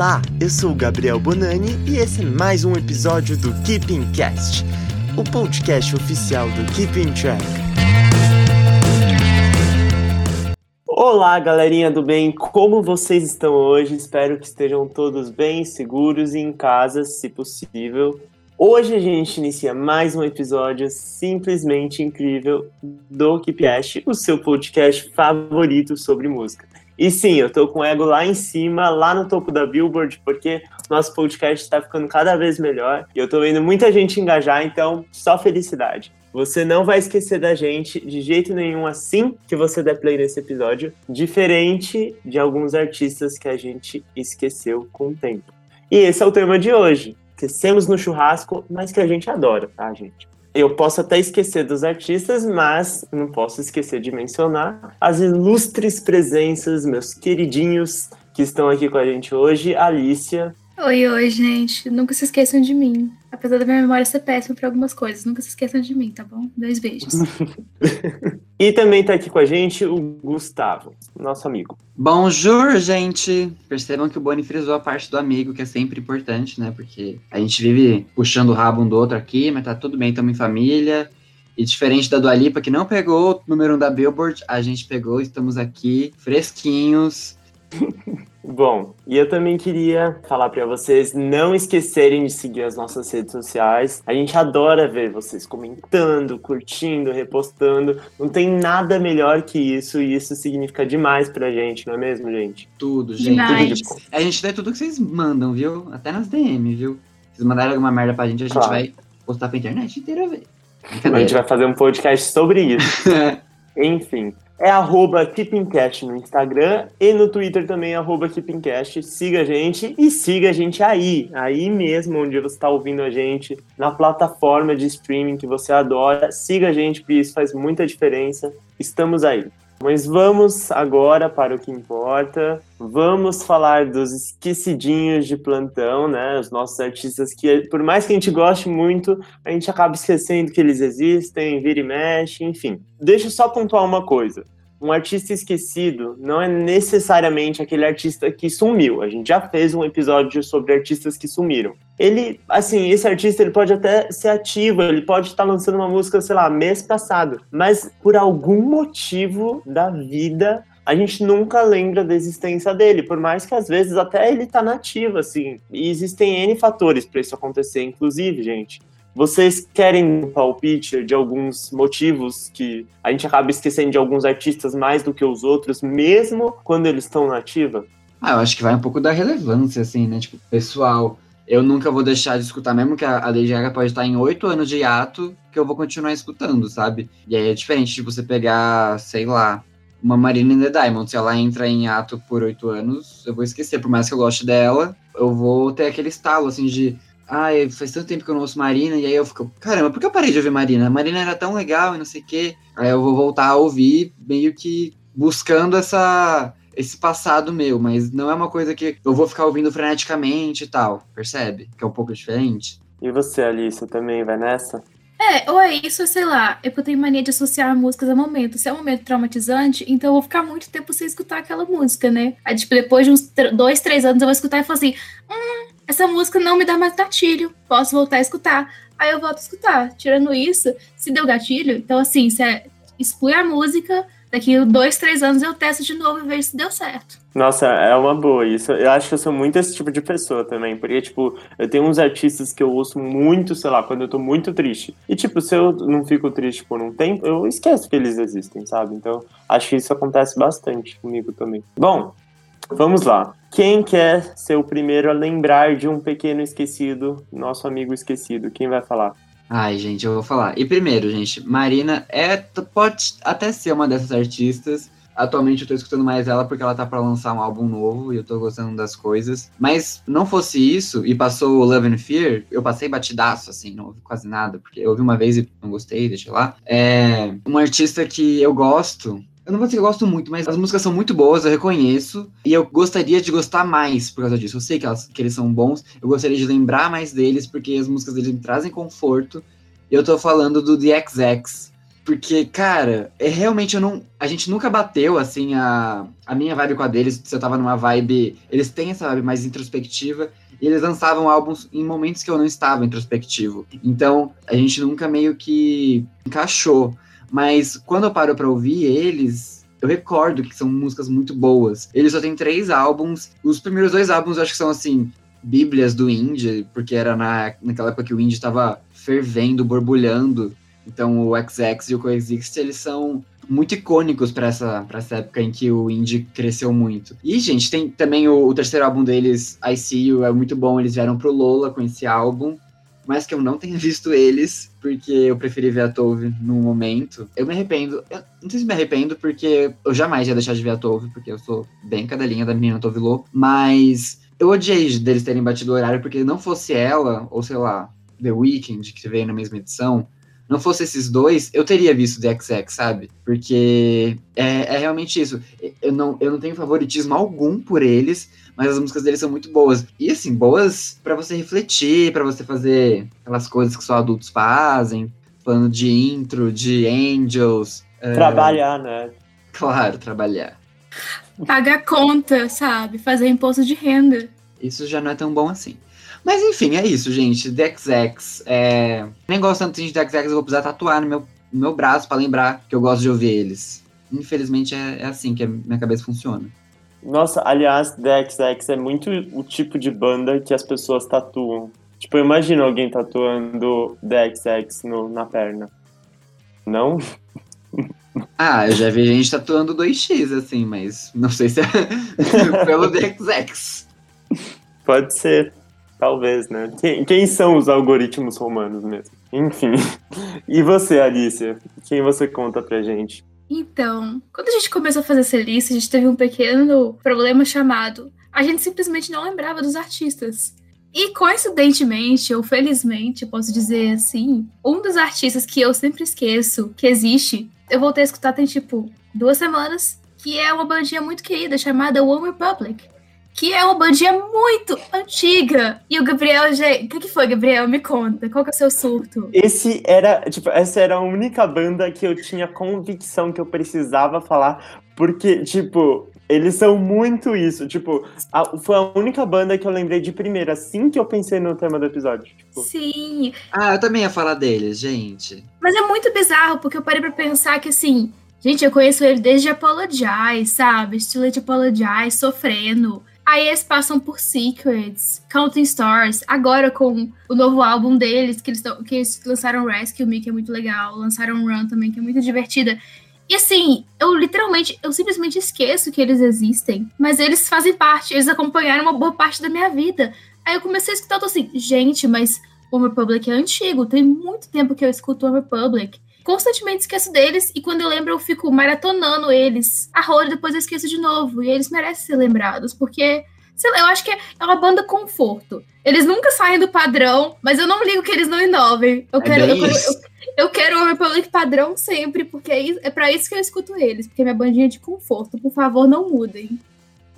Olá, eu sou o Gabriel Bonani e esse é mais um episódio do Keeping Cast, o podcast oficial do Keeping Track. Olá, galerinha do bem, como vocês estão hoje? Espero que estejam todos bem, seguros e em casa, se possível. Hoje a gente inicia mais um episódio simplesmente incrível do Keepcast, o seu podcast favorito sobre música. E sim, eu tô com o ego lá em cima, lá no topo da Billboard, porque nosso podcast está ficando cada vez melhor e eu tô vendo muita gente engajar, então só felicidade. Você não vai esquecer da gente de jeito nenhum assim que você der play nesse episódio, diferente de alguns artistas que a gente esqueceu com o tempo. E esse é o tema de hoje. Esquecemos no churrasco, mas que a gente adora, tá, gente? Eu posso até esquecer dos artistas, mas não posso esquecer de mencionar as ilustres presenças, meus queridinhos que estão aqui com a gente hoje. Alicia. Oi, oi, gente. Nunca se esqueçam de mim. Apesar da minha memória ser péssima para algumas coisas, nunca se esqueçam de mim, tá bom? Dois beijos. e também tá aqui com a gente o Gustavo, nosso amigo. Bonjour, gente! Percebam que o Boni frisou a parte do amigo, que é sempre importante, né? Porque a gente vive puxando o rabo um do outro aqui, mas tá tudo bem, estamos em família. E diferente da Dua Lipa, que não pegou o número um da Billboard, a gente pegou, estamos aqui, fresquinhos. Bom, e eu também queria falar para vocês não esquecerem de seguir as nossas redes sociais. A gente adora ver vocês comentando, curtindo, repostando. Não tem nada melhor que isso e isso significa demais pra gente, não é mesmo, gente? Tudo, gente. Tudo de a gente lê tudo que vocês mandam, viu? Até nas DM, viu? Se vocês mandarem alguma merda pra gente, a gente claro. vai postar pra internet inteira ver. A gente vai fazer um podcast sobre isso. Enfim é arroba KeepingCast no Instagram e no Twitter também, arroba KeepingCast. Siga a gente e siga a gente aí, aí mesmo onde você está ouvindo a gente, na plataforma de streaming que você adora. Siga a gente, porque isso faz muita diferença. Estamos aí. Mas vamos agora para o que importa. Vamos falar dos esquecidinhos de plantão, né? Os nossos artistas que, por mais que a gente goste muito, a gente acaba esquecendo que eles existem, vira e mexe, enfim. Deixa eu só pontuar uma coisa um artista esquecido não é necessariamente aquele artista que sumiu. A gente já fez um episódio sobre artistas que sumiram. Ele, assim, esse artista ele pode até ser ativo, ele pode estar lançando uma música, sei lá, mês passado, mas por algum motivo da vida a gente nunca lembra da existência dele, por mais que às vezes até ele tá nativo, assim. E existem N fatores para isso acontecer, inclusive, gente. Vocês querem um palpite de alguns motivos que a gente acaba esquecendo de alguns artistas mais do que os outros, mesmo quando eles estão na ativa? Ah, eu acho que vai um pouco da relevância, assim, né? Tipo, pessoal, eu nunca vou deixar de escutar, mesmo que a Lady Gaga pode estar em oito anos de hiato, que eu vou continuar escutando, sabe? E aí é diferente de você pegar, sei lá, uma Marina in the Diamond. Se ela entra em ato por oito anos, eu vou esquecer. Por mais que eu goste dela, eu vou ter aquele estalo, assim, de ai, faz tanto tempo que eu não ouço Marina, e aí eu fico, caramba, por que eu parei de ouvir Marina? A Marina era tão legal e não sei o quê. Aí eu vou voltar a ouvir, meio que buscando essa esse passado meu, mas não é uma coisa que eu vou ficar ouvindo freneticamente e tal, percebe? Que é um pouco diferente. E você, Alice, também vai nessa? É, ou é isso, sei lá, eu tenho mania de associar músicas a momentos. Se é um momento traumatizante, então eu vou ficar muito tempo sem escutar aquela música, né? Aí, tipo, depois de uns dois, três anos, eu vou escutar e falar assim: hum, essa música não me dá mais gatilho, posso voltar a escutar. Aí eu volto a escutar. Tirando isso, se deu gatilho, então assim, você exclui a música, daqui dois, três anos eu testo de novo e vejo se deu certo. Nossa, é uma boa isso. Eu acho que eu sou muito esse tipo de pessoa também, porque, tipo, eu tenho uns artistas que eu ouço muito, sei lá, quando eu tô muito triste. E, tipo, se eu não fico triste por um tempo, eu esqueço que eles existem, sabe? Então, acho que isso acontece bastante comigo também. Bom, Vamos lá. Quem quer ser o primeiro a lembrar de um pequeno esquecido, nosso amigo esquecido? Quem vai falar? Ai, gente, eu vou falar. E primeiro, gente, Marina é pode até ser uma dessas artistas. Atualmente eu tô escutando mais ela porque ela tá para lançar um álbum novo e eu tô gostando das coisas. Mas não fosse isso e passou Love and Fear, eu passei batidaço, assim, não ouvi quase nada, porque eu ouvi uma vez e não gostei, deixei lá. É uma artista que eu gosto, eu não vou dizer que eu gosto muito, mas as músicas são muito boas, eu reconheço. E eu gostaria de gostar mais por causa disso. Eu sei que, elas, que eles são bons, eu gostaria de lembrar mais deles, porque as músicas deles me trazem conforto. Eu tô falando do The XX, Porque, cara, é realmente eu não. A gente nunca bateu, assim, a, a minha vibe com a deles. Se eu tava numa vibe. Eles têm essa vibe mais introspectiva. E eles lançavam álbuns em momentos que eu não estava introspectivo. Então, a gente nunca meio que encaixou. Mas quando eu paro pra ouvir eles, eu recordo que são músicas muito boas. Eles só têm três álbuns. Os primeiros dois álbuns eu acho que são assim, bíblias do indie, porque era na, naquela época que o indie estava fervendo, borbulhando. Então o XX e o Coexist, eles são muito icônicos para essa, pra essa época em que o indie cresceu muito. E, gente, tem também o, o, terceiro álbum deles, I See You, é muito bom. Eles vieram pro Lola com esse álbum. Mas que eu não tenha visto eles, porque eu preferi ver a Tove no momento. Eu me arrependo. Eu não sei se me arrependo, porque eu jamais ia deixar de ver a Tove, porque eu sou bem cadelinha da menina Tove Lo. Mas eu odiei deles terem batido o horário, porque não fosse ela, ou sei lá, The Weeknd, que veio na mesma edição, não fosse esses dois, eu teria visto The XX, sabe? Porque é, é, realmente isso. Eu não, eu não tenho favoritismo algum por eles, mas as músicas deles são muito boas. E assim, boas para você refletir, para você fazer aquelas coisas que só adultos fazem, falando de intro, de angels. É, trabalhar, é... né? Claro, trabalhar. Pagar conta, sabe? Fazer imposto de renda. Isso já não é tão bom assim. Mas enfim, é isso, gente. DXX. É... Nem gosto tanto de DXX, eu vou precisar tatuar no meu, no meu braço para lembrar que eu gosto de ouvir eles. Infelizmente é, é assim que a minha cabeça funciona. Nossa, aliás, DXX é muito o tipo de banda que as pessoas tatuam. Tipo, eu imagino alguém tatuando DXX no, na perna. Não? Ah, eu já vi gente tatuando 2x, assim, mas não sei se é pelo DXX. Pode ser. Talvez, né? Quem, quem são os algoritmos romanos mesmo? Enfim. E você, Alicia? Quem você conta pra gente? Então, quando a gente começou a fazer essa lista, a gente teve um pequeno problema chamado. A gente simplesmente não lembrava dos artistas. E coincidentemente, ou felizmente, eu posso dizer assim, um dos artistas que eu sempre esqueço que existe, eu voltei a escutar tem tipo duas semanas, que é uma bandinha muito querida chamada One Republic que é uma bandinha muito antiga. E o Gabriel, gente, o que, que foi, Gabriel? Me conta, qual que é o seu surto? Esse era, tipo, essa era a única banda que eu tinha convicção que eu precisava falar, porque, tipo, eles são muito isso. Tipo, a, foi a única banda que eu lembrei de primeira, assim que eu pensei no tema do episódio. Tipo. Sim. Ah, eu também ia falar deles, gente. Mas é muito bizarro, porque eu parei pra pensar que, assim, gente, eu conheço ele desde Apologize, sabe? Estilo de Apologize, sofrendo. Aí eles passam por Secrets, Counting Stars, agora com o novo álbum deles, que eles, que eles lançaram Rescue Me, que é muito legal, lançaram Run também, que é muito divertida. E assim, eu literalmente, eu simplesmente esqueço que eles existem, mas eles fazem parte, eles acompanharam uma boa parte da minha vida. Aí eu comecei a escutar, eu tô assim, gente, mas o Republic é antigo, tem muito tempo que eu escuto o Republic constantemente esqueço deles e quando eu lembro eu fico maratonando eles a roda e depois eu esqueço de novo. E eles merecem ser lembrados, porque sei lá, eu acho que é uma banda conforto. Eles nunca saem do padrão, mas eu não ligo que eles não inovem. Eu é quero, eu, quero eu, eu, quero o Republic padrão sempre, porque é, é para isso que eu escuto eles, porque é minha bandinha de conforto. Por favor, não mudem.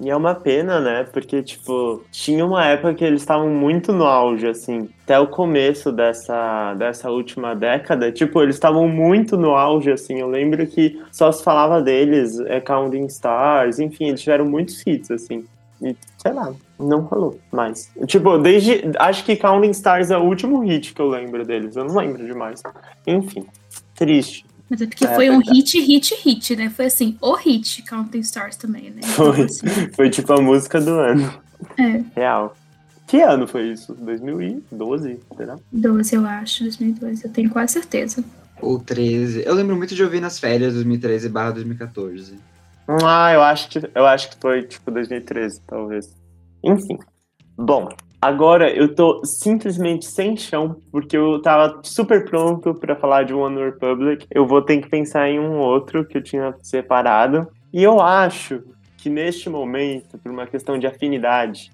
E é uma pena, né? Porque, tipo, tinha uma época que eles estavam muito no auge, assim. Até o começo dessa, dessa última década, tipo, eles estavam muito no auge, assim. Eu lembro que só se falava deles, é Counting Stars, enfim, eles tiveram muitos hits, assim. E, sei lá, não rolou mais. Tipo, desde. Acho que Counting Stars é o último hit que eu lembro deles. Eu não lembro demais. Enfim, triste. Mas é porque é, foi um hit, hit, hit, né? Foi assim, o hit Counting Stars também, né? Então, foi, assim... foi tipo a música do ano. É. Real. Que ano foi isso? 2012, será? 12, eu acho, 2012, eu tenho quase certeza. Ou 13. Eu lembro muito de ouvir nas férias 2013 barra 2014. Ah, eu acho que eu acho que foi tipo 2013, talvez. Enfim. Bom, Agora eu tô simplesmente sem chão, porque eu tava super pronto para falar de One Republic. Eu vou ter que pensar em um outro que eu tinha separado. E eu acho que neste momento, por uma questão de afinidade,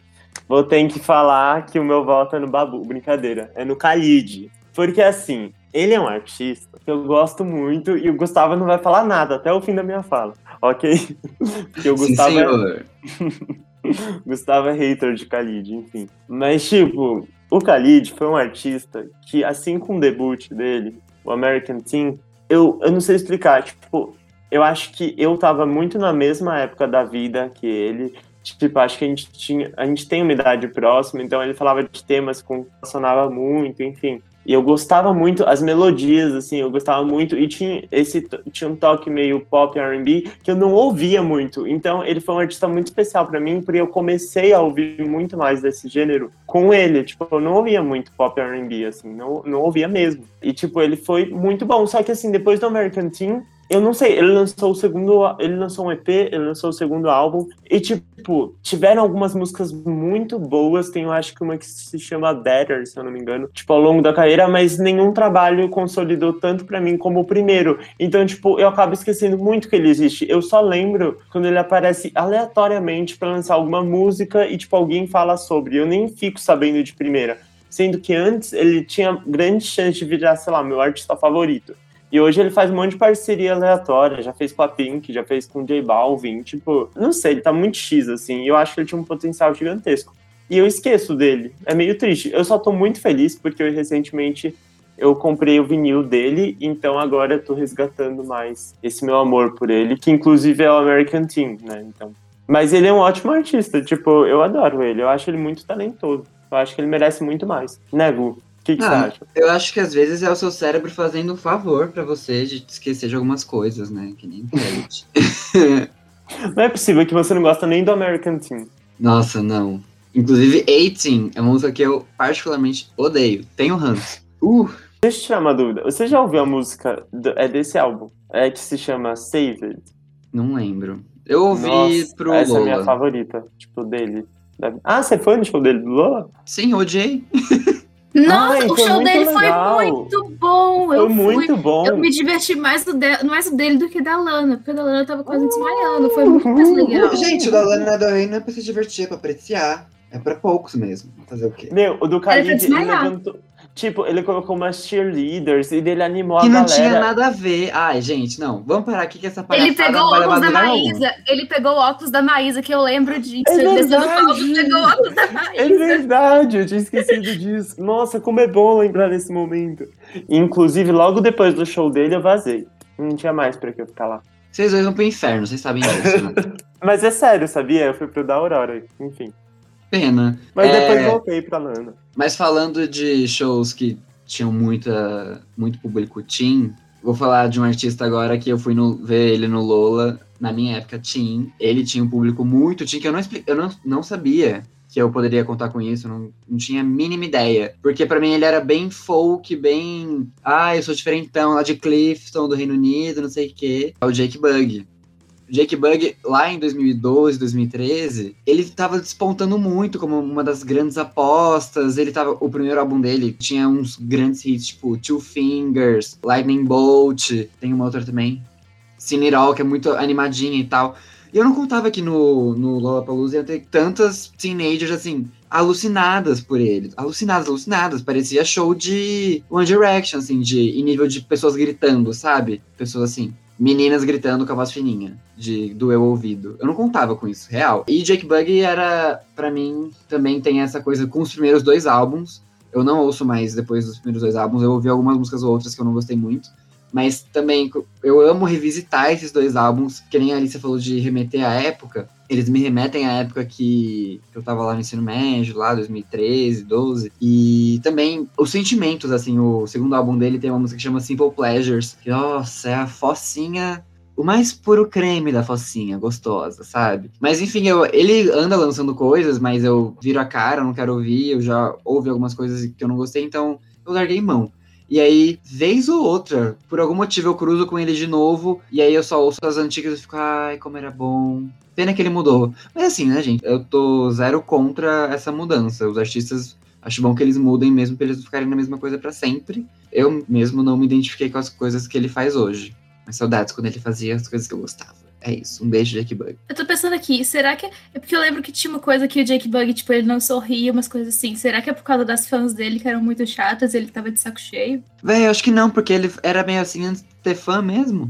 vou ter que falar que o meu voto é no Babu. Brincadeira, é no Khalid. Porque assim, ele é um artista que eu gosto muito e o Gustavo não vai falar nada até o fim da minha fala, ok? Porque o Gustavo Sim, é... Gustavo é hater de Khalid, enfim. Mas, tipo, o Khalid foi um artista que, assim como o debut dele, o American Teen, eu, eu não sei explicar, tipo, eu acho que eu tava muito na mesma época da vida que ele. Tipo, acho que a gente tinha, a gente tem uma idade próxima, então ele falava de temas que relacionava muito, enfim. E eu gostava muito as melodias, assim, eu gostava muito e tinha esse tinha um toque meio pop R&B que eu não ouvia muito. Então, ele foi um artista muito especial para mim, porque eu comecei a ouvir muito mais desse gênero com ele. Tipo, eu não ouvia muito pop R&B assim, não não ouvia mesmo. E tipo, ele foi muito bom, só que assim, depois do American Teen, eu não sei, ele lançou o segundo. Ele lançou um EP, ele lançou o segundo álbum. E, tipo, tiveram algumas músicas muito boas. Tem, eu acho que uma que se chama Better, se eu não me engano, tipo, ao longo da carreira, mas nenhum trabalho consolidou tanto para mim como o primeiro. Então, tipo, eu acabo esquecendo muito que ele existe. Eu só lembro quando ele aparece aleatoriamente para lançar alguma música e, tipo, alguém fala sobre. Eu nem fico sabendo de primeira. Sendo que antes ele tinha grande chance de virar, sei lá, meu artista favorito. E hoje ele faz um monte de parceria aleatória, já fez com a Pink, já fez com o J Balvin, tipo, não sei, ele tá muito X, assim, eu acho que ele tinha um potencial gigantesco. E eu esqueço dele, é meio triste. Eu só tô muito feliz porque eu, recentemente eu comprei o vinil dele, então agora eu tô resgatando mais esse meu amor por ele, que inclusive é o American Team, né, então... Mas ele é um ótimo artista, tipo, eu adoro ele, eu acho ele muito talentoso. Eu acho que ele merece muito mais, né, Gu? Que, que Ah, você acha? Eu acho que às vezes é o seu cérebro fazendo um favor pra você de esquecer de algumas coisas, né? Que nem. Não é possível que você não gosta nem do American Team. Nossa, não. Inclusive, 18 é uma música que eu particularmente odeio. Tenho ranço. Uh, Deixa eu tirar uma dúvida. Você já ouviu a música do- é desse álbum? É que se chama Saved? não lembro. Eu ouvi Nossa, pro essa é a minha Lola. favorita, tipo, dele. Ah, você foi no show dele do Lola? Sim, odiei. Nossa, Ai, o show dele legal. foi muito bom. Foi eu fui. muito bom. Eu me diverti mais, do de... mais o dele do que da Lana, porque o da Lana eu tava quase desmaiando. Foi muito mais legal. Gente, o da Lana Del Rey não é pra se divertir, é pra apreciar. É pra poucos mesmo. Fazer o quê? Meu, o do Khalid, ele levantou... Tipo, ele colocou umas cheerleaders e dele animou Que a não galera. tinha nada a ver. Ai, gente, não. Vamos parar aqui que essa palhaçada Ele pegou não o óculos da algum. Maísa. Ele pegou o óculos da Maísa, que eu lembro disso. É ele verdade. pegou o óculos da É Maísa. verdade, eu tinha esquecido disso. Nossa, como é bom lembrar desse momento. Inclusive, logo depois do show dele, eu vazei. Não tinha mais pra que eu ficar lá. Vocês dois vão pro inferno, vocês sabem disso, né? Mas é sério, sabia? Eu fui pro da Aurora, enfim. Pena. Mas É, depois voltei pra Lana. Mas falando de shows que tinham muita, muito público teen, vou falar de um artista agora que eu fui no- ver ele no Lola, na minha época teen. Ele tinha um público muito teen, que eu não, eu não, não sabia que eu poderia contar com isso, não, não tinha a mínima ideia. Porque pra mim ele era bem folk, bem... Ah, eu sou diferentão, lá de Clifton, do Reino Unido, não sei o quê. É o Jake Bug. Jake Bug, lá em 2012, 2013, ele tava despontando muito como uma das grandes apostas. Ele tava. O primeiro álbum dele tinha uns grandes hits, tipo Two Fingers, Lightning Bolt, tem uma outra também. Cine It All, que é muito animadinha e tal. E eu não contava que no, no Lollapalooza ia ter tantas teenagers, assim, alucinadas por ele. Alucinadas, alucinadas. Parecia show de One Direction, assim, de, em nível de pessoas gritando, sabe? Pessoas assim meninas gritando com a voz fininha, de doer o ouvido. Eu não contava com isso, real. E Jake Buggy era, pra mim, também tem essa coisa com os primeiros dois álbuns. Eu não ouço mais depois dos primeiros dois álbuns, eu ouvi algumas músicas ou outras que eu não gostei muito. Mas também eu amo revisitar esses dois álbuns, que nem a Alicia falou de remeter à época. Eles me remetem à época que eu tava lá no ensino médio, lá 2013, 12. E também os sentimentos, assim, o segundo álbum dele tem uma música que chama Simple Pleasures. Que, nossa, é a focinha o mais puro creme da focinha, gostosa, sabe? Mas enfim, eu, ele anda lançando coisas, mas eu viro a cara, não quero ouvir, eu já ouvi algumas coisas que eu não gostei, então eu larguei mão. E aí, vez ou outra, por algum motivo eu cruzo com ele de novo, e aí eu só ouço as antigas e fico, ai, como era bom. Pena que ele mudou. Mas assim, né, gente? Eu tô zero contra essa mudança. Os artistas, acho bom que eles mudem mesmo pra eles ficarem na mesma coisa pra sempre. Eu mesmo não me identifiquei com as coisas que ele faz hoje. Mas saudades quando ele fazia as coisas que eu gostava. É isso. Um beijo, Jake Bug. Eu tô pensando aqui, será que. É porque eu lembro que tinha uma coisa que o Jake Bug, tipo, ele não sorria, umas coisas assim. Será que é por causa das fãs dele que eram muito chatas ele tava de saco cheio? Véi, eu acho que não, porque ele era meio assim antes de ter fã mesmo.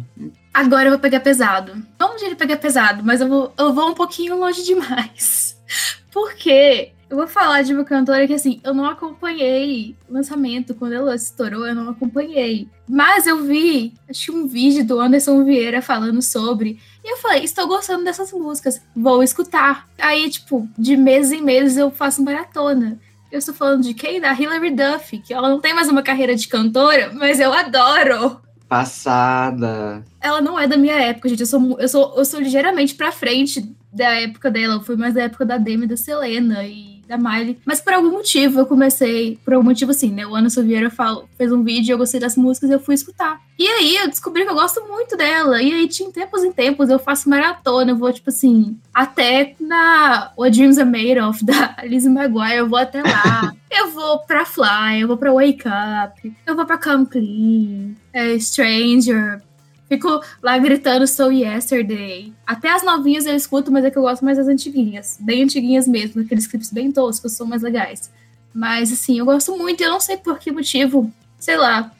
Agora eu vou pegar pesado. Onde ele pegar pesado, mas eu vou, eu vou um pouquinho longe demais. Porque Eu vou falar de uma cantora que, assim, eu não acompanhei o lançamento. Quando ela estourou, eu não acompanhei. Mas eu vi, acho que um vídeo do Anderson Vieira falando sobre. E eu falei, estou gostando dessas músicas, vou escutar. Aí, tipo, de meses em meses eu faço maratona. Eu estou falando de quem? Da Hilary Duff, que ela não tem mais uma carreira de cantora, mas eu adoro. Passada. Ela não é da minha época, gente. Eu sou, eu sou, eu sou ligeiramente pra frente da época dela. Eu fui mais da época da Demi e da Selena. E da Miley. Mas por algum motivo eu comecei, por algum motivo assim, né? O Ana Vieira fez um vídeo, eu gostei das músicas e eu fui escutar. E aí eu descobri que eu gosto muito dela. E aí, de tempos em tempos, eu faço maratona, eu vou, tipo assim, até na What Dreams Are Made Of, da Lizzie McGuire, eu vou até lá. eu vou pra Fly, eu vou pra Wake Up, eu vou pra Come Clean, é, Stranger, Fico lá gritando So Yesterday. Até as novinhas eu escuto, mas é que eu gosto mais das antiguinhas. Bem antiguinhas mesmo, aqueles clipes bem toscos, são mais legais. Mas assim, eu gosto muito, eu não sei por que motivo. Sei lá.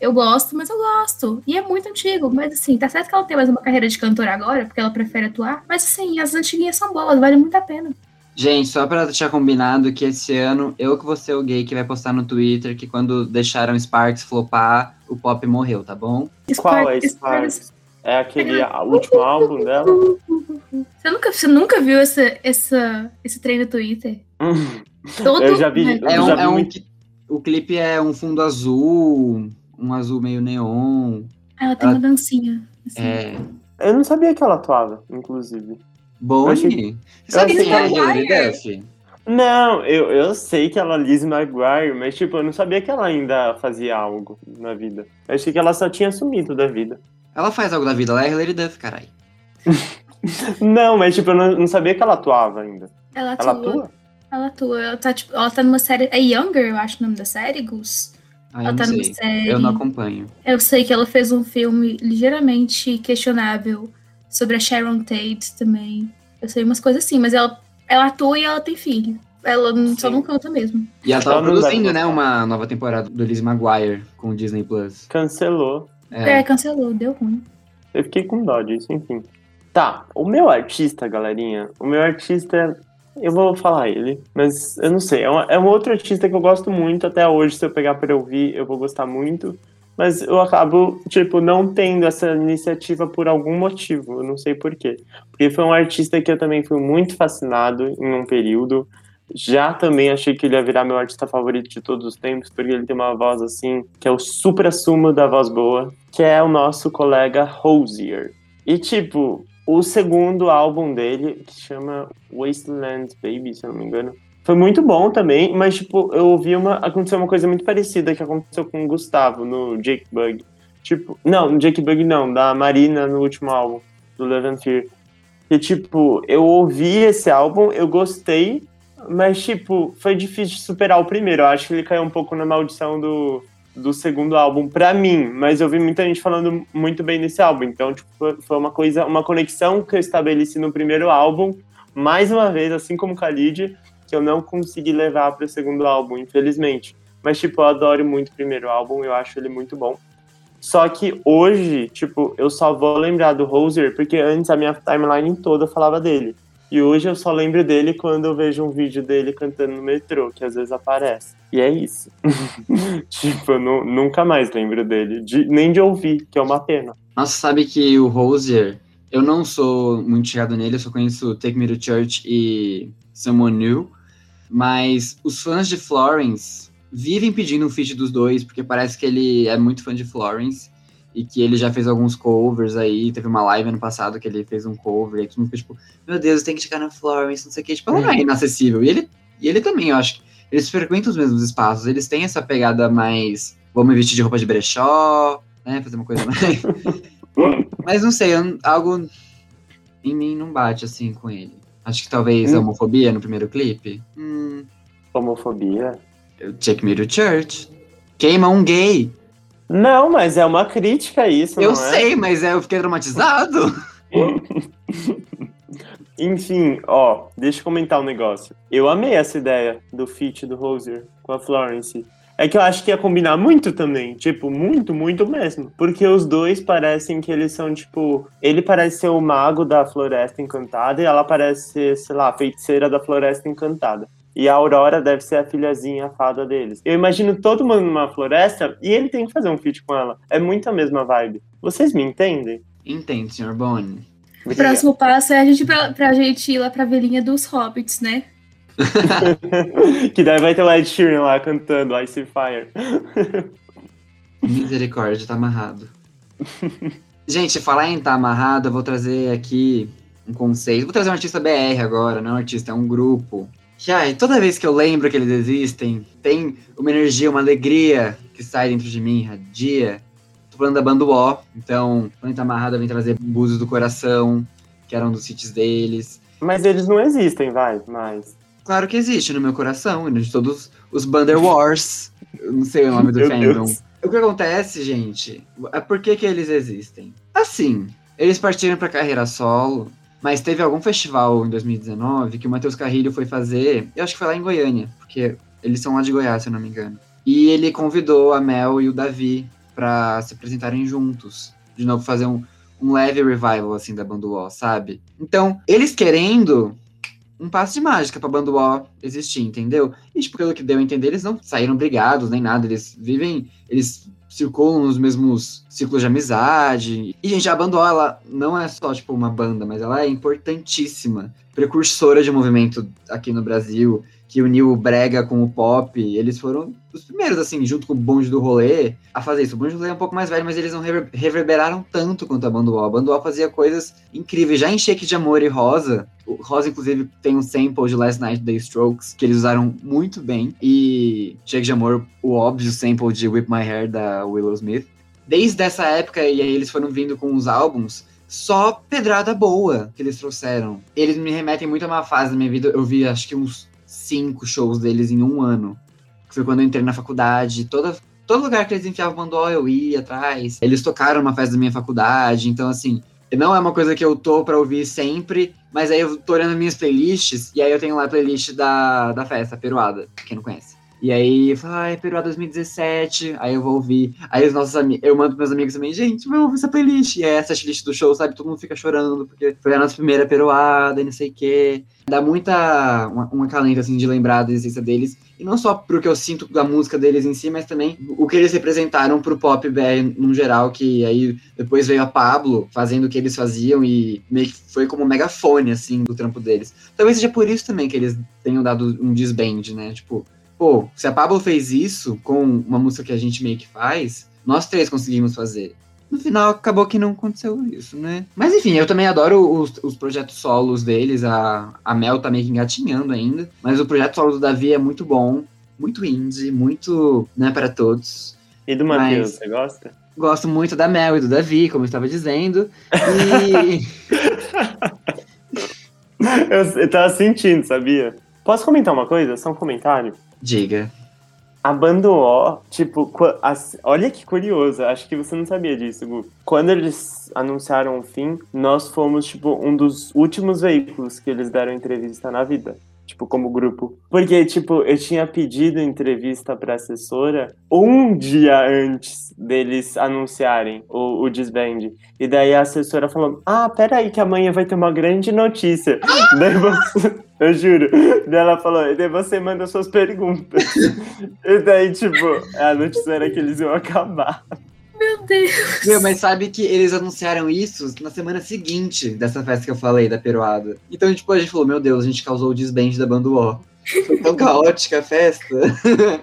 Eu gosto, mas eu gosto. E é muito antigo. Mas assim, tá certo que ela tem mais uma carreira de cantora agora, porque ela prefere atuar. Mas assim, as antiguinhas são boas, vale muito a pena. Gente, só pra deixar combinado que esse ano eu que vou ser o gay que vai postar no Twitter que quando deixaram Sparks flopar, o pop morreu, tá bom? Qual é Sparks? É aquele último álbum dela? Você nunca, você nunca viu essa, essa, esse trem no Twitter? Todo... Eu já vi. É, um, já vi é um, muito... o clipe é um fundo azul, um azul meio neon. Ela tem ela... uma dancinha. Assim. É. Eu não sabia que ela atuava, inclusive. Bonnie? Achei... Sabe que ela é Não, eu, eu sei que ela é Liz McGuire, mas tipo, eu não sabia que ela ainda fazia algo na vida. Eu achei que ela só tinha sumido da vida. Ela faz algo da vida, ela é Hilary Duff, caralho. não, mas tipo, eu não, não, sabia que ela atuava ainda. Ela atua. Ela atua? Ela atua. Ela tá, tipo, ela tá numa série. É Younger, eu acho o nome da série, Gus. Ah, ela tá sei. numa série. Eu não acompanho. Eu sei que ela fez um filme ligeiramente questionável sobre a Sharon Tate também. Eu sei umas coisas assim, mas ela, ela atua e ela tem filho. Ela Sim. só não canta mesmo. E ela tava produzindo, né, uma nova temporada do Liz Maguire com o Disney Plus. Cancelou. É. é, cancelou, deu ruim. Eu fiquei com dó disso, enfim. Tá, o meu artista, galerinha, o meu artista, eu vou falar ele, mas eu não sei, é, uma, é um outro artista que eu gosto muito até hoje, se eu pegar pra ouvir, eu vou gostar muito mas eu acabo, tipo, não tendo essa iniciativa por algum motivo, eu não sei porquê. Porque foi um artista que eu também fui muito fascinado em um período. Já também achei que ele ia virar meu artista favorito de todos os tempos, porque ele tem uma voz assim, que é o supra-sumo da voz boa, que é o nosso colega Hosier. E tipo, o segundo álbum dele, que chama Wasteland Baby, se eu não me engano, foi muito bom também, mas, tipo, eu ouvi uma. Aconteceu uma coisa muito parecida que aconteceu com o Gustavo no Jake Bug. Tipo, não, no Jake Bug não, da Marina no último álbum, do Love Fear. E, tipo, eu ouvi esse álbum, eu gostei, mas, tipo, foi difícil de superar o primeiro. Eu acho que ele caiu um pouco na maldição do, do segundo álbum pra mim, mas eu vi muita gente falando muito bem desse álbum. Então, tipo, foi uma coisa, uma conexão que eu estabeleci no primeiro álbum, mais uma vez, assim como Khalid, que eu não consegui levar para o segundo álbum, infelizmente. Mas, tipo, eu adoro muito o primeiro álbum, eu acho ele muito bom. Só que hoje, tipo, eu só vou lembrar do Hoser porque antes a minha timeline toda falava dele. E hoje eu só lembro dele quando eu vejo um vídeo dele cantando no metrô, que às vezes aparece. E é isso. tipo, eu nunca mais lembro dele, de, nem de ouvir, que é uma pena. Nossa, sabe que o Hoser, eu não sou muito chegado nele, eu só conheço Take Me to Church e Someone New. Mas os fãs de Florence vivem pedindo um feat dos dois, porque parece que ele é muito fã de Florence e que ele já fez alguns covers aí. Teve uma live ano passado que ele fez um cover e todo mundo tipo, meu Deus, tem que chegar na Florence, não sei o que. Tipo, ela não é inacessível. E ele, e ele também, eu acho que eles frequentam os mesmos espaços, eles têm essa pegada mais. Vamos vestir de roupa de brechó, né? Fazer uma coisa mais. Mas não sei, algo em mim não bate assim com ele. Acho que talvez hum. homofobia no primeiro clipe. Hum. Homofobia? Take Me to Church. Queima um gay. Não, mas é uma crítica isso, Eu é? sei, mas é, eu fiquei traumatizado. Enfim, ó, deixa eu comentar um negócio. Eu amei essa ideia do feat do Rosier com a Florence. É que eu acho que ia combinar muito também. Tipo, muito, muito mesmo. Porque os dois parecem que eles são, tipo. Ele parece ser o mago da Floresta Encantada e ela parece ser, sei lá, a feiticeira da Floresta Encantada. E a Aurora deve ser a filhazinha a fada deles. Eu imagino todo mundo numa floresta e ele tem que fazer um feat com ela. É muito a mesma vibe. Vocês me entendem? Entendo, senhor Bonnie. O próximo passo é a gente pra, pra gente ir lá pra velhinha dos hobbits, né? que daí vai ter o Ed Sheeran lá cantando Ice Fire. Misericórdia, tá amarrado. Gente, falar em tá amarrado, eu vou trazer aqui um conceito. Vou trazer um artista BR agora, não um artista, é um grupo. Que, ai, toda vez que eu lembro que eles existem, tem uma energia, uma alegria que sai dentro de mim, radia. Tô falando da banda O, então, tá amarrado, vem trazer Búzios do Coração, que era um dos hits deles. Mas eles não existem, vai, mas... Claro que existe no meu coração, e de todos os Bander Wars. Eu não sei o nome do fandom. Deus. O que acontece, gente, é por que, que eles existem? Assim, eles partiram pra carreira solo, mas teve algum festival em 2019 que o Matheus Carrilho foi fazer, eu acho que foi lá em Goiânia, porque eles são lá de Goiás, se eu não me engano. E ele convidou a Mel e o Davi pra se apresentarem juntos. De novo, fazer um, um leve revival, assim, da banda UO, sabe? Então, eles querendo um passo de mágica pra banda UO existir, entendeu? E, tipo, pelo que deu a entender, eles não saíram brigados nem nada, eles vivem, eles circulam nos mesmos ciclos de amizade. E, gente, a banda ela não é só, tipo, uma banda, mas ela é importantíssima, precursora de movimento aqui no Brasil, que uniu o brega com o pop. Eles foram os primeiros, assim, junto com o bonde do rolê, a fazer isso. O bonde do rolê é um pouco mais velho, mas eles não rever- reverberaram tanto quanto a banda UO. A banda UO fazia coisas incríveis. Já em Shake de Amor e Rosa, Rosa, inclusive, tem um sample de Last Night The Strokes, que eles usaram muito bem. E Shake de Amor, o óbvio sample de Whip My Hair, da Willow Smith. Desde essa época, e aí eles foram vindo com os álbuns, só pedrada boa que eles trouxeram. Eles me remetem muito a uma fase da minha vida. Eu vi, acho que uns cinco shows deles em um ano. Foi quando eu entrei na faculdade. Toda, todo lugar que eles enfiavam bandó, eu ia atrás. Eles tocaram uma festa da minha faculdade. Então, assim, não é uma coisa que eu tô pra ouvir sempre. Mas aí eu tô olhando minhas playlists. E aí eu tenho lá a playlist da, da festa, Peruada. Quem não conhece. E aí, eu falo, ai, Peruada 2017. Aí eu vou ouvir. Aí os nossos amigos, eu mando pros meus amigos também, gente, vamos ouvir essa playlist. E é essa list do show, sabe? Todo mundo fica chorando, porque foi a nossa primeira Peruada e não sei o quê. Dá muita. Uma, um acalento, assim, de lembrar da existência deles. E não só pro que eu sinto da música deles em si, mas também o que eles representaram pro pop BR no geral, que aí depois veio a Pablo fazendo o que eles faziam e meio que foi como um megafone, assim, do trampo deles. Talvez seja por isso também que eles tenham dado um disband, né? Tipo, pô, se a Pablo fez isso com uma música que a gente meio que faz, nós três conseguimos fazer. No final, acabou que não aconteceu isso, né? Mas enfim, eu também adoro os, os projetos solos deles. A, a Mel tá meio que engatinhando ainda. Mas o projeto solo do Davi é muito bom. Muito indie, muito não é para todos. E do Matheus, você gosta? Gosto muito da Mel e do Davi, como eu estava dizendo. E Eu, eu tava sentindo, sabia? Posso comentar uma coisa? Só um comentário? Diga. A banda O, tipo, olha que curioso, acho que você não sabia disso, Gu. Quando eles anunciaram o fim, nós fomos, tipo, um dos últimos veículos que eles deram entrevista na vida. Tipo, como grupo. Porque, tipo, eu tinha pedido entrevista pra assessora um dia antes deles anunciarem o, o. E daí a assessora falou: Ah, peraí, que amanhã vai ter uma grande notícia. daí você. Eu juro. Daí ela falou, e daí você manda suas perguntas. e daí, tipo, a notícia era que eles iam acabar. Meu Deus. Meu, mas sabe que eles anunciaram isso na semana seguinte dessa festa que eu falei, da Peruada. Então, tipo, a gente falou, meu Deus, a gente causou o desband da banda O. Foi tão caótica a festa.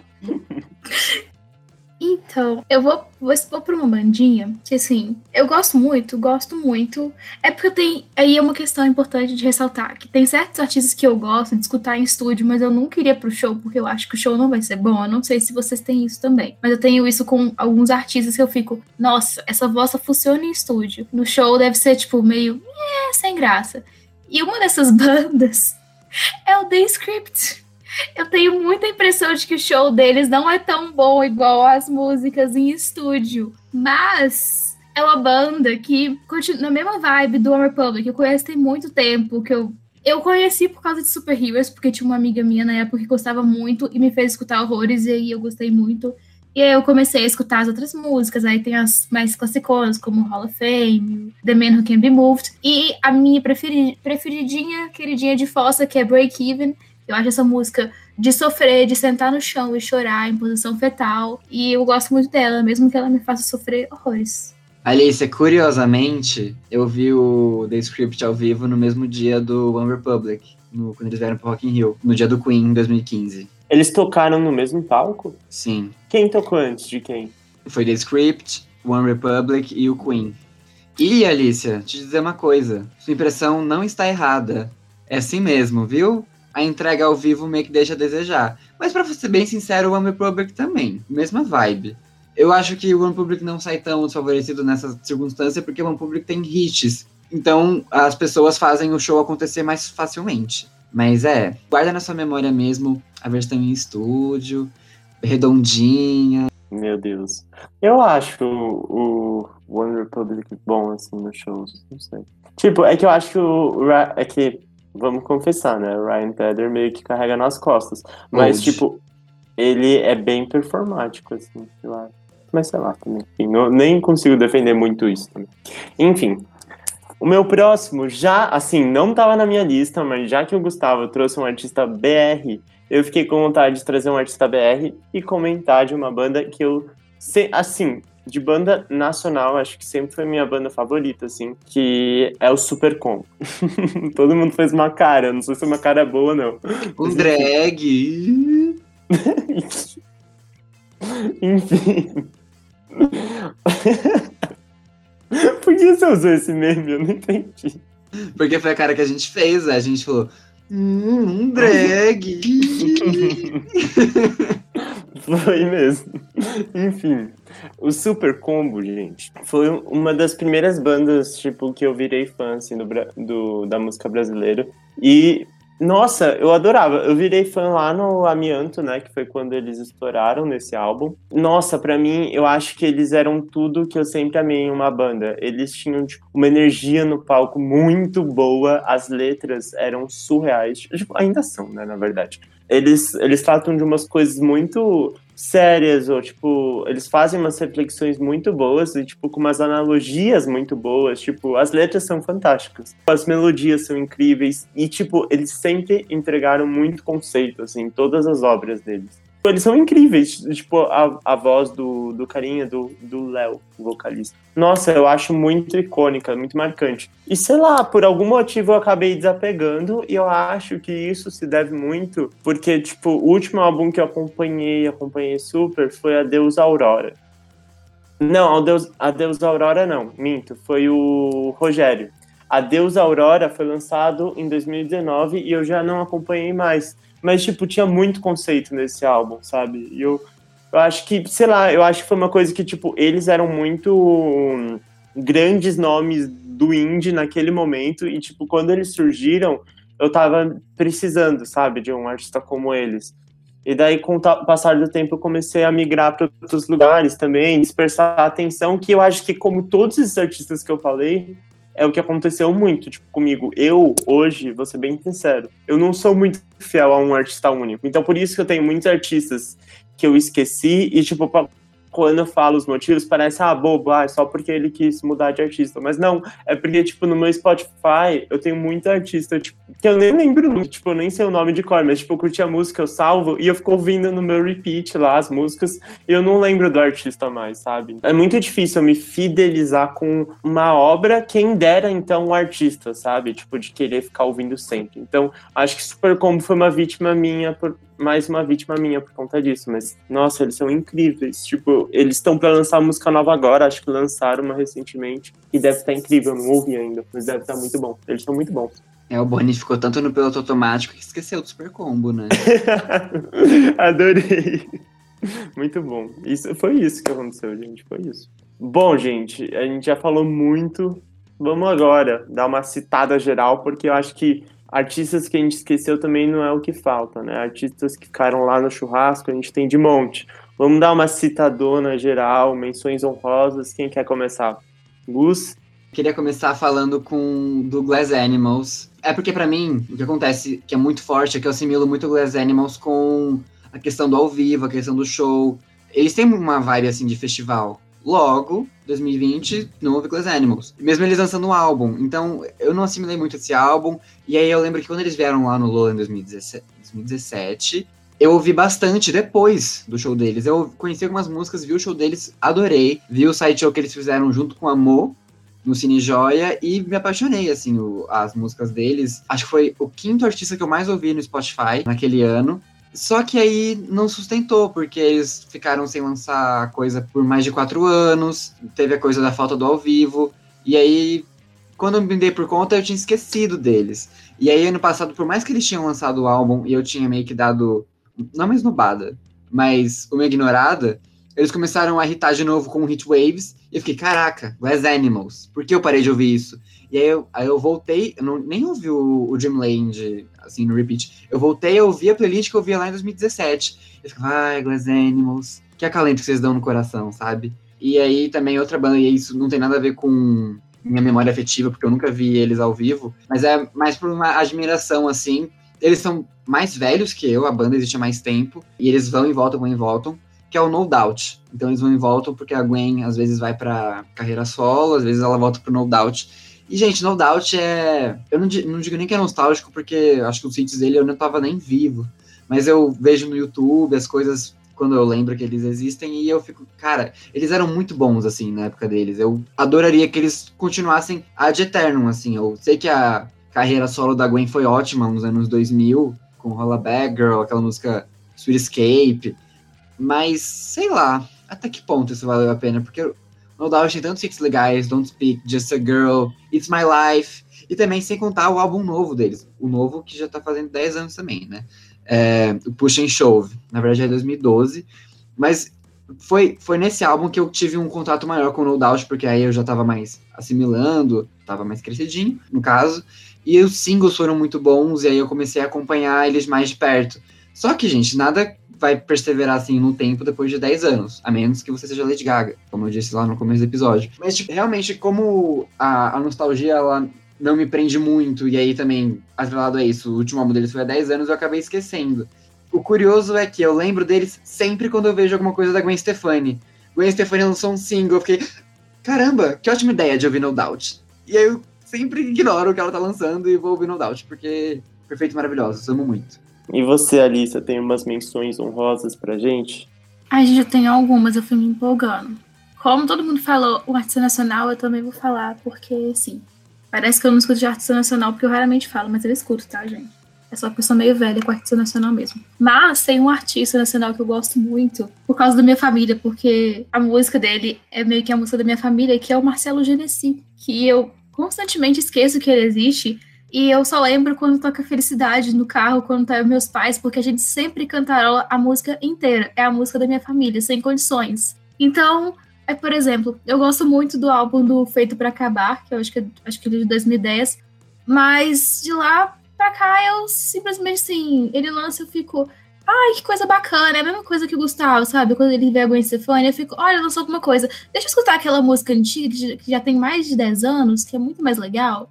Então, eu vou, vou expor pra uma bandinha que, assim, eu gosto muito, gosto muito. É porque tem. Aí é uma questão importante de ressaltar: que tem certos artistas que eu gosto de escutar em estúdio, mas eu nunca iria pro show porque eu acho que o show não vai ser bom. Eu não sei se vocês têm isso também. Mas eu tenho isso com alguns artistas que eu fico, nossa, essa voz só funciona em estúdio. No show deve ser, tipo, meio. É, sem graça. E uma dessas bandas é o The Script. Eu tenho muita impressão de que o show deles não é tão bom igual as músicas em estúdio. Mas é uma banda que continua na mesma vibe do One Republic. Eu conheço tem muito tempo, que eu. Eu conheci por causa de Super Heroes, porque tinha uma amiga minha na época que gostava muito e me fez escutar horrores, e aí eu gostei muito. E aí eu comecei a escutar as outras músicas, aí tem as mais classiconas, como Hall of Fame, The Man Who Can Be Moved, e a minha preferi- preferidinha, queridinha de fossa, que é Break Even, Eu acho essa música de sofrer, de sentar no chão e chorar em posição fetal. E eu gosto muito dela, mesmo que ela me faça sofrer horrores. Alice, curiosamente, eu vi o The Script ao vivo no mesmo dia do One Republic, no, quando eles vieram pro Rock in Rio, no dia do Queen, em 2015. Eles tocaram no mesmo palco? Sim. Quem tocou antes de quem? Foi The Script, One Republic e o Queen. E, Alicia, te dizer uma coisa. Sua impressão não está errada. É assim mesmo, viu? A entrega ao vivo meio que deixa a desejar. Mas pra ser bem sincero, o One Republic também. Mesma vibe. Eu acho que o One Public não sai tão desfavorecido nessa circunstância porque o One Public tem hits. Então as pessoas fazem o show acontecer mais facilmente. Mas é, guarda na sua memória mesmo a versão em estúdio, redondinha. Meu Deus. Eu acho o, o One Republic bom, assim, nos shows. Não sei. Tipo, é que eu acho que o. É que, vamos confessar, né? O Ryan Tedder meio que carrega nas costas. Mas, Old. tipo, ele é bem performático, assim, eu acho mas sei lá também. Enfim, não, nem consigo defender muito isso também. Enfim, o meu próximo já, assim, não estava na minha lista, mas já que o Gustavo trouxe um artista BR, eu fiquei com vontade de trazer um artista BR e comentar de uma banda que eu, assim, de banda nacional, acho que sempre foi minha banda favorita, assim, que é o Supercom. Todo mundo fez uma cara, não sei se é uma cara boa, não. Um drag. Enfim. Por que você usou esse meme? Eu não entendi. Porque foi a cara que a gente fez, né? A gente falou, hum, um drag. foi mesmo. Enfim, o Super Combo, gente, foi uma das primeiras bandas, tipo, que eu virei fã, assim, do, do da música brasileira. E nossa, eu adorava. Eu virei fã lá no Amianto, né? Que foi quando eles estouraram nesse álbum. Nossa, para mim, eu acho que eles eram tudo que eu sempre amei em uma banda. Eles tinham tipo, uma energia no palco muito boa, as letras eram surreais. Tipo, ainda são, né? Na verdade. Eles, eles tratam de umas coisas muito sérias, ou tipo, eles fazem umas reflexões muito boas e, tipo, com umas analogias muito boas. Tipo, as letras são fantásticas, as melodias são incríveis e, tipo, eles sempre entregaram muito conceito, assim, em todas as obras deles eles são incríveis. Tipo, a, a voz do, do carinha, do Léo, vocalista. Nossa, eu acho muito icônica, muito marcante. E sei lá, por algum motivo eu acabei desapegando e eu acho que isso se deve muito porque, tipo, o último álbum que eu acompanhei, acompanhei super, foi Adeus Aurora. Não, Adeus, Adeus Aurora não, minto, foi o Rogério. Adeus Aurora foi lançado em 2019 e eu já não acompanhei mais. Mas, tipo, tinha muito conceito nesse álbum, sabe? E eu, eu acho que, sei lá, eu acho que foi uma coisa que, tipo, eles eram muito hum, grandes nomes do indie naquele momento e, tipo, quando eles surgiram, eu tava precisando, sabe, de um artista como eles. E daí, com o passar do tempo, eu comecei a migrar para outros lugares também, dispersar a atenção, que eu acho que, como todos esses artistas que eu falei, é o que aconteceu muito, tipo, comigo. Eu, hoje, vou ser bem sincero, eu não sou muito fiel a um artista único. Então, por isso que eu tenho muitos artistas que eu esqueci e, tipo, quando eu falo os motivos, parece, ah, bobo, ah, é só porque ele quis mudar de artista. Mas não, é porque, tipo, no meu Spotify, eu tenho muito artista, tipo, que eu nem lembro, tipo, eu nem sei o nome de cor, mas, tipo, eu curti a música, eu salvo, e eu fico ouvindo no meu repeat lá as músicas, e eu não lembro do artista mais, sabe? É muito difícil eu me fidelizar com uma obra, quem dera, então, o um artista, sabe? Tipo, de querer ficar ouvindo sempre. Então, acho que Super Combo foi uma vítima minha por, mais uma vítima minha por conta disso, mas nossa, eles são incríveis. Tipo, eles estão para lançar música nova agora, acho que lançaram uma recentemente, e deve estar tá incrível, não ouvi ainda, mas deve estar tá muito bom. Eles são muito bons. É, o Boni ficou tanto no piloto automático que esqueceu do super combo, né? Adorei. Muito bom. Isso foi isso que aconteceu, gente. Foi isso. Bom, gente, a gente já falou muito. Vamos agora dar uma citada geral, porque eu acho que Artistas que a gente esqueceu também não é o que falta, né? Artistas que ficaram lá no churrasco, a gente tem de monte. Vamos dar uma citadona geral, menções honrosas. Quem quer começar? Gus? Queria começar falando com do Glass Animals. É porque para mim, o que acontece que é muito forte é que eu assimilo muito Glass Animals com a questão do ao vivo, a questão do show. Eles têm uma vibe assim de festival. Logo, 2020, não houve Glass Animals. Mesmo eles lançando um álbum. Então, eu não assimilei muito esse álbum. E aí eu lembro que quando eles vieram lá no Lola em 2017, 2017. Eu ouvi bastante depois do show deles. Eu conheci algumas músicas, vi o show deles, adorei. Vi o site show que eles fizeram junto com a Mo no Cine Joia e me apaixonei, assim, o, as músicas deles. Acho que foi o quinto artista que eu mais ouvi no Spotify naquele ano. Só que aí não sustentou, porque eles ficaram sem lançar coisa por mais de quatro anos, teve a coisa da falta do ao vivo, e aí, quando eu me dei por conta, eu tinha esquecido deles. E aí, ano passado, por mais que eles tinham lançado o álbum e eu tinha meio que dado, não mais nubada, mas uma ignorada, eles começaram a irritar de novo com Hit Waves, e eu fiquei, caraca, Where's Animals? Por que eu parei de ouvir isso? E aí eu, aí eu voltei, eu não, nem ouvi o, o Dreamland, assim, no repeat. Eu voltei a ouvir a playlist que eu via lá em 2017. Eu ficava, ai, Glass Animals, que acalento que vocês dão no coração, sabe? E aí também outra banda, e isso não tem nada a ver com minha memória afetiva, porque eu nunca vi eles ao vivo, mas é mais por uma admiração, assim. Eles são mais velhos que eu, a banda existe há mais tempo, e eles vão e voltam, vão e voltam, que é o No Doubt. Então eles vão e voltam porque a Gwen às vezes vai pra carreira solo, às vezes ela volta pro No Doubt. E, gente, No Doubt é. Eu não, não digo nem que é nostálgico, porque acho que os hits dele eu não tava nem vivo. Mas eu vejo no YouTube as coisas quando eu lembro que eles existem e eu fico, cara, eles eram muito bons, assim, na época deles. Eu adoraria que eles continuassem ad eternum, assim. Eu sei que a carreira solo da Gwen foi ótima nos anos 2000, com Rolla Bag Girl, aquela música Sweet Escape. Mas, sei lá, até que ponto isso valeu a pena? Porque no Doubt tem tantos hits legais, Don't Speak, Just a Girl, It's My Life, e também sem contar o álbum novo deles, o novo que já tá fazendo 10 anos também, né? É, o Push and Shove, na verdade é 2012, mas foi, foi nesse álbum que eu tive um contato maior com o No Doubt, porque aí eu já tava mais assimilando, tava mais crescidinho, no caso, e os singles foram muito bons, e aí eu comecei a acompanhar eles mais de perto. Só que, gente, nada vai perseverar assim no tempo depois de 10 anos, a menos que você seja Lady Gaga, como eu disse lá no começo do episódio. Mas, tipo, realmente, como a, a nostalgia, ela não me prende muito, e aí também, atrelado a isso, o último álbum deles foi há 10 anos, eu acabei esquecendo. O curioso é que eu lembro deles sempre quando eu vejo alguma coisa da Gwen Stefani. Gwen Stefani lançou um single, eu fiquei, caramba, que ótima ideia de ouvir No Doubt. E aí eu sempre ignoro o que ela tá lançando e vou ouvir No Doubt, porque perfeito maravilhosos, amo muito. E você, Alissa, tem umas menções honrosas pra gente? A gente já tem algumas, eu fui me empolgando. Como todo mundo falou o artista nacional, eu também vou falar, porque, sim, parece que eu não escuto de artista nacional, porque eu raramente falo, mas eu escuto, tá, gente? É só porque eu sou meio velha com artista nacional mesmo. Mas tem um artista nacional que eu gosto muito, por causa da minha família, porque a música dele é meio que a música da minha família, que é o Marcelo Genesi, que eu constantemente esqueço que ele existe, e eu só lembro quando toca Felicidade no carro, quando tá meus pais, porque a gente sempre cantarola a música inteira. É a música da minha família, sem condições. Então, é, por exemplo, eu gosto muito do álbum do Feito para Acabar, que eu acho que, acho que ele é de 2010. Mas de lá pra cá, eu simplesmente assim, ele lança, eu fico. Ai, que coisa bacana, é a mesma coisa que o Gustavo, sabe? Quando ele vê a Gwen Stefani, eu fico, olha, lançou alguma coisa. Deixa eu escutar aquela música antiga, que já tem mais de 10 anos, que é muito mais legal.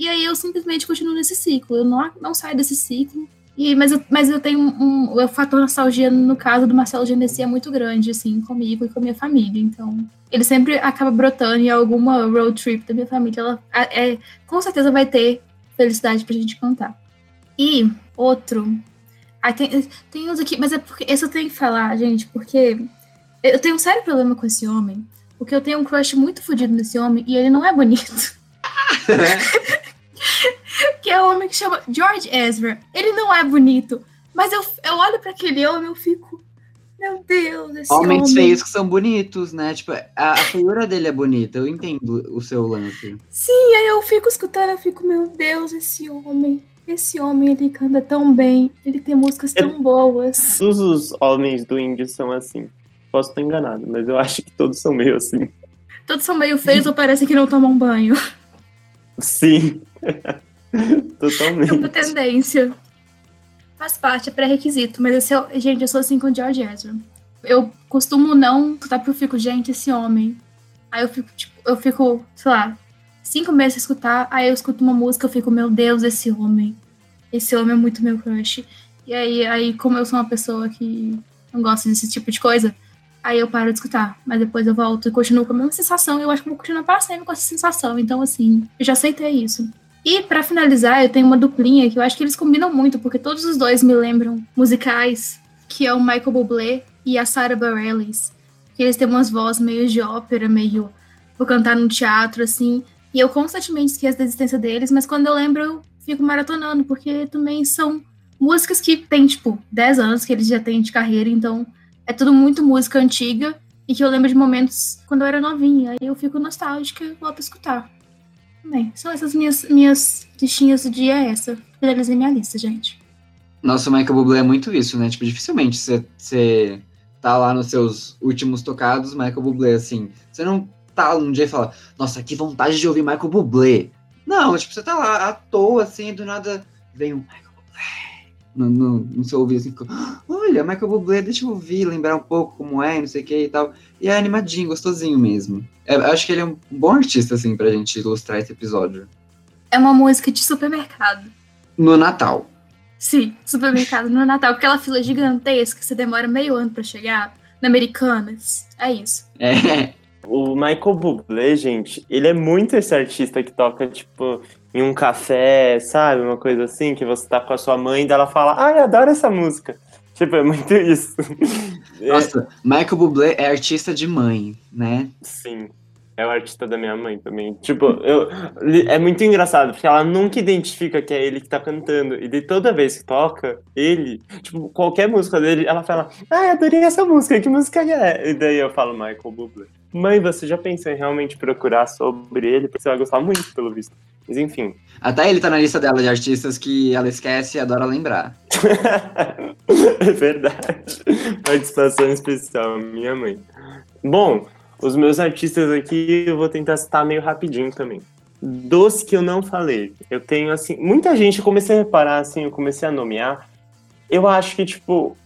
E aí eu simplesmente continuo nesse ciclo. Eu não, não saio desse ciclo. E, mas, eu, mas eu tenho um, um, O fator nostalgia, no caso do Marcelo Genesi, é muito grande, assim, comigo e com a minha família. Então, ele sempre acaba brotando em alguma road trip da minha família. Ela é, com certeza vai ter felicidade pra gente contar. E outro. Tem, tem uns aqui, mas é porque. Esse eu tenho que falar, gente, porque eu tenho um sério problema com esse homem. Porque eu tenho um crush muito fodido nesse homem e ele não é bonito. que é o homem que chama George Ezra. Ele não é bonito, mas eu, eu olho para aquele homem e eu fico. Meu Deus, esse Homens homem. feios que são bonitos, né? Tipo, a, a feiura dele é bonita, eu entendo o seu lance. Sim, aí eu fico escutando, eu fico, meu Deus, esse homem. Esse homem, ele canta tão bem, ele tem músicas tão boas. Todos os homens do indie são assim. Posso estar enganado, mas eu acho que todos são meio assim. Todos são meio feios ou parecem que não tomam banho. Sim. Totalmente. Uma tendência. Faz parte, é pré-requisito. Mas esse é, gente, eu sou assim com o George Ezra. Eu costumo não escutar porque eu fico, gente, esse homem. Aí eu fico, tipo, eu fico, sei lá, cinco meses a escutar, aí eu escuto uma música, eu fico, meu Deus, esse homem. Esse homem é muito meu crush. E aí, aí como eu sou uma pessoa que não gosta desse tipo de coisa, aí eu paro de escutar. Mas depois eu volto e continuo com a mesma sensação. E eu acho que vou continuar para sempre com essa sensação. Então, assim, eu já aceitei isso. E para finalizar, eu tenho uma duplinha que eu acho que eles combinam muito, porque todos os dois me lembram musicais, que é o Michael Bublé e a Sarah Bareilles. Que eles têm umas vozes meio de ópera, meio vou cantar no teatro assim. E eu constantemente esqueço da existência deles, mas quando eu lembro, eu fico maratonando, porque também são músicas que tem, tipo, 10 anos que eles já têm de carreira, então é tudo muito música antiga e que eu lembro de momentos quando eu era novinha. Aí eu fico nostálgica e volto a escutar. Bem, são essas minhas, minhas listinhas do dia, é essa. Finalizei minha lista, gente. Nossa, o Michael Bublé é muito isso, né? Tipo, dificilmente você tá lá nos seus últimos tocados, Michael Bublé, assim. Você não tá um dia e fala, nossa, que vontade de ouvir Michael Bublé. Não, tipo, você tá lá à toa, assim, do nada vem um Michael Bublé no, no, no seu ouvido, assim, olha, Michael Bublé, deixa eu ouvir, lembrar um pouco como é, não sei o que e tal. E é animadinho, gostosinho mesmo. É, eu acho que ele é um bom artista, assim, pra gente ilustrar esse episódio. É uma música de supermercado. No Natal. Sim, supermercado no Natal. Aquela fila gigantesca, você demora meio ano para chegar. Na Americanas. É isso. É. O Michael Bublé, gente, ele é muito esse artista que toca, tipo, em um café, sabe? Uma coisa assim, que você tá com a sua mãe e ela fala, ai, adoro essa música. Tipo, é muito isso. Nossa, Michael Bublé é artista de mãe, né? Sim. É o artista da minha mãe também. Tipo, eu, é muito engraçado, porque ela nunca identifica que é ele que tá cantando. E de toda vez que toca, ele, tipo, qualquer música dele, ela fala, ah, adorei essa música, que música é? E daí eu falo Michael Bublé. Mãe, você já pensou em realmente procurar sobre ele? Porque você vai gostar muito, pelo visto. Mas enfim. Até ele tá na lista dela de artistas que ela esquece e adora lembrar. é verdade. Participação especial, minha mãe. Bom, os meus artistas aqui eu vou tentar citar meio rapidinho também. Dos que eu não falei, eu tenho assim, muita gente, eu comecei a reparar assim, eu comecei a nomear. Eu acho que, tipo,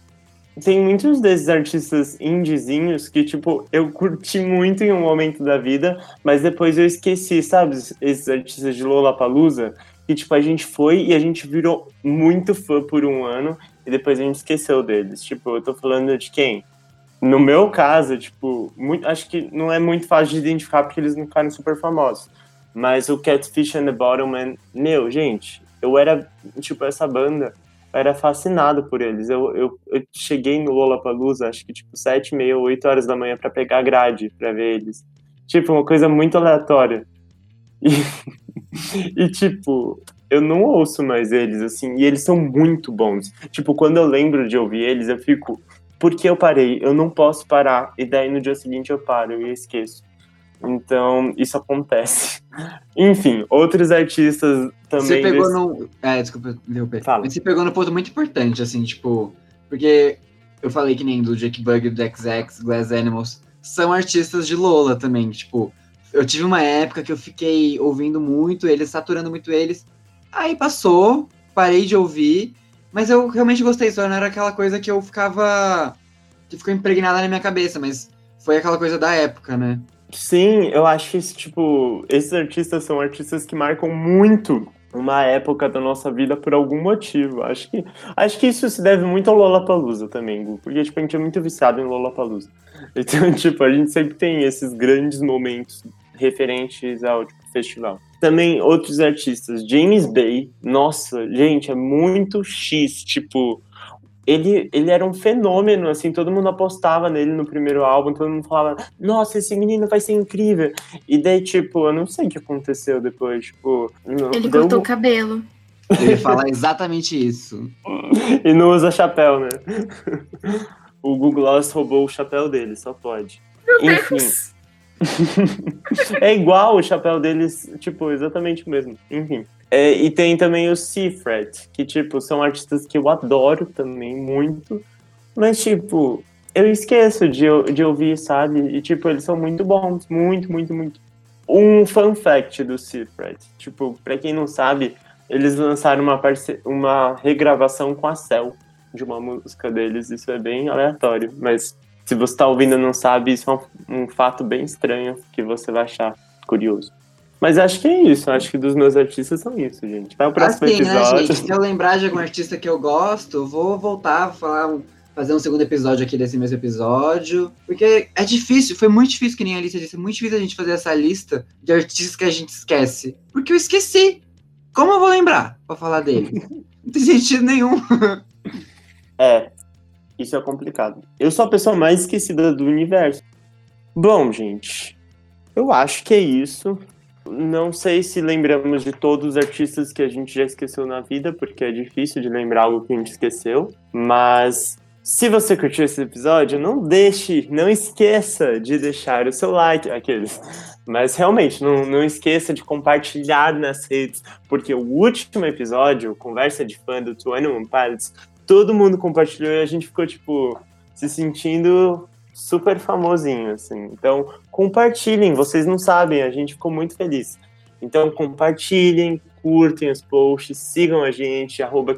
tem muitos desses artistas indiezinhos que, tipo, eu curti muito em um momento da vida, mas depois eu esqueci, sabe? Esses artistas de Lollapalooza, que, tipo, a gente foi e a gente virou muito fã por um ano e depois a gente esqueceu deles. Tipo, eu tô falando de quem? No meu caso, tipo, muito, acho que não é muito fácil de identificar porque eles não ficaram super famosos. Mas o Catfish and the Bottleman, meu, gente, eu era, tipo, essa banda, era fascinado por eles. Eu, eu, eu cheguei no Lollapalooza, acho que, tipo, sete, meia, oito horas da manhã para pegar grade para ver eles. Tipo, uma coisa muito aleatória. E, e, tipo, eu não ouço mais eles, assim, e eles são muito bons. Tipo, quando eu lembro de ouvir eles, eu fico, porque eu parei, eu não posso parar, e daí no dia seguinte eu paro e esqueço. Então, isso acontece. Enfim, outros artistas também. Você pegou desse... no. É, desculpa, Leopê. Fala. Você pegou no ponto muito importante, assim, tipo. Porque eu falei que nem do Jake Bug, do XX, Glass Animals, são artistas de Lola também. Tipo, eu tive uma época que eu fiquei ouvindo muito eles, saturando muito eles. Aí passou, parei de ouvir. Mas eu realmente gostei, só não era aquela coisa que eu ficava. que ficou impregnada na minha cabeça, mas foi aquela coisa da época, né? Sim, eu acho que, tipo, esses artistas são artistas que marcam muito uma época da nossa vida por algum motivo. Acho que, acho que isso se deve muito ao Lollapalooza também, Gu, porque, tipo, a gente é muito viciado em Lollapalooza. Então, tipo, a gente sempre tem esses grandes momentos referentes ao tipo, festival. Também outros artistas, James Bay, nossa, gente, é muito X, tipo, ele, ele era um fenômeno, assim, todo mundo apostava nele no primeiro álbum, todo mundo falava, nossa, esse menino vai ser incrível. E daí, tipo, eu não sei o que aconteceu depois, tipo... Ele deu... cortou o cabelo. Ele fala exatamente isso. e não usa chapéu, né? o Google Gloss roubou o chapéu dele, só pode. Meu Enfim. Deus. é igual o chapéu deles, tipo, exatamente o mesmo. Enfim. É, e tem também o Seafret, que, tipo, são artistas que eu adoro também muito. Mas, tipo, eu esqueço de, de ouvir, sabe? E, tipo, eles são muito bons. Muito, muito, muito. Um fun fact do Seafret. Tipo, pra quem não sabe, eles lançaram uma, uma regravação com a Cell de uma música deles. Isso é bem aleatório, mas se você está ouvindo e não sabe, isso é um, um, fato bem estranho que você vai achar curioso. Mas acho que é isso, acho que dos meus artistas são isso, gente. Vai o próximo assim, episódio. Né, gente? Se eu lembrar de algum artista que eu gosto, vou voltar, falar, fazer um segundo episódio aqui desse mesmo episódio. Porque é difícil, foi muito difícil, que nem a lista disse, muito difícil a gente fazer essa lista de artistas que a gente esquece. Porque eu esqueci. Como eu vou lembrar pra falar dele? Não tem sentido nenhum. É, isso é complicado. Eu sou a pessoa mais esquecida do universo. Bom, gente, eu acho que é isso. Não sei se lembramos de todos os artistas que a gente já esqueceu na vida, porque é difícil de lembrar algo que a gente esqueceu. Mas se você curtiu esse episódio, não deixe, não esqueça de deixar o seu like. Aqueles. Mas realmente, não, não esqueça de compartilhar nas redes, porque o último episódio, Conversa de Fã do 21 Pilots, todo mundo compartilhou e a gente ficou, tipo, se sentindo super famosinho, assim. Então, compartilhem, vocês não sabem, a gente ficou muito feliz. Então, compartilhem, curtem os posts, sigam a gente, arroba.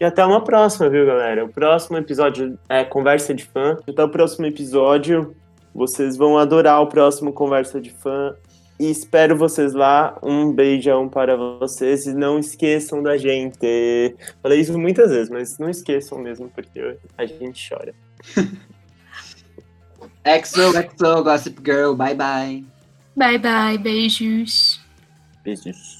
E até uma próxima, viu, galera? O próximo episódio é Conversa de Fã. Até o próximo episódio. Vocês vão adorar o próximo Conversa de Fã. E espero vocês lá. Um beijão para vocês. E não esqueçam da gente. Falei isso muitas vezes, mas não esqueçam mesmo, porque a gente chora. Exo, exo, Gossip Girl, bye bye. Bye bye, beijos. Beijos.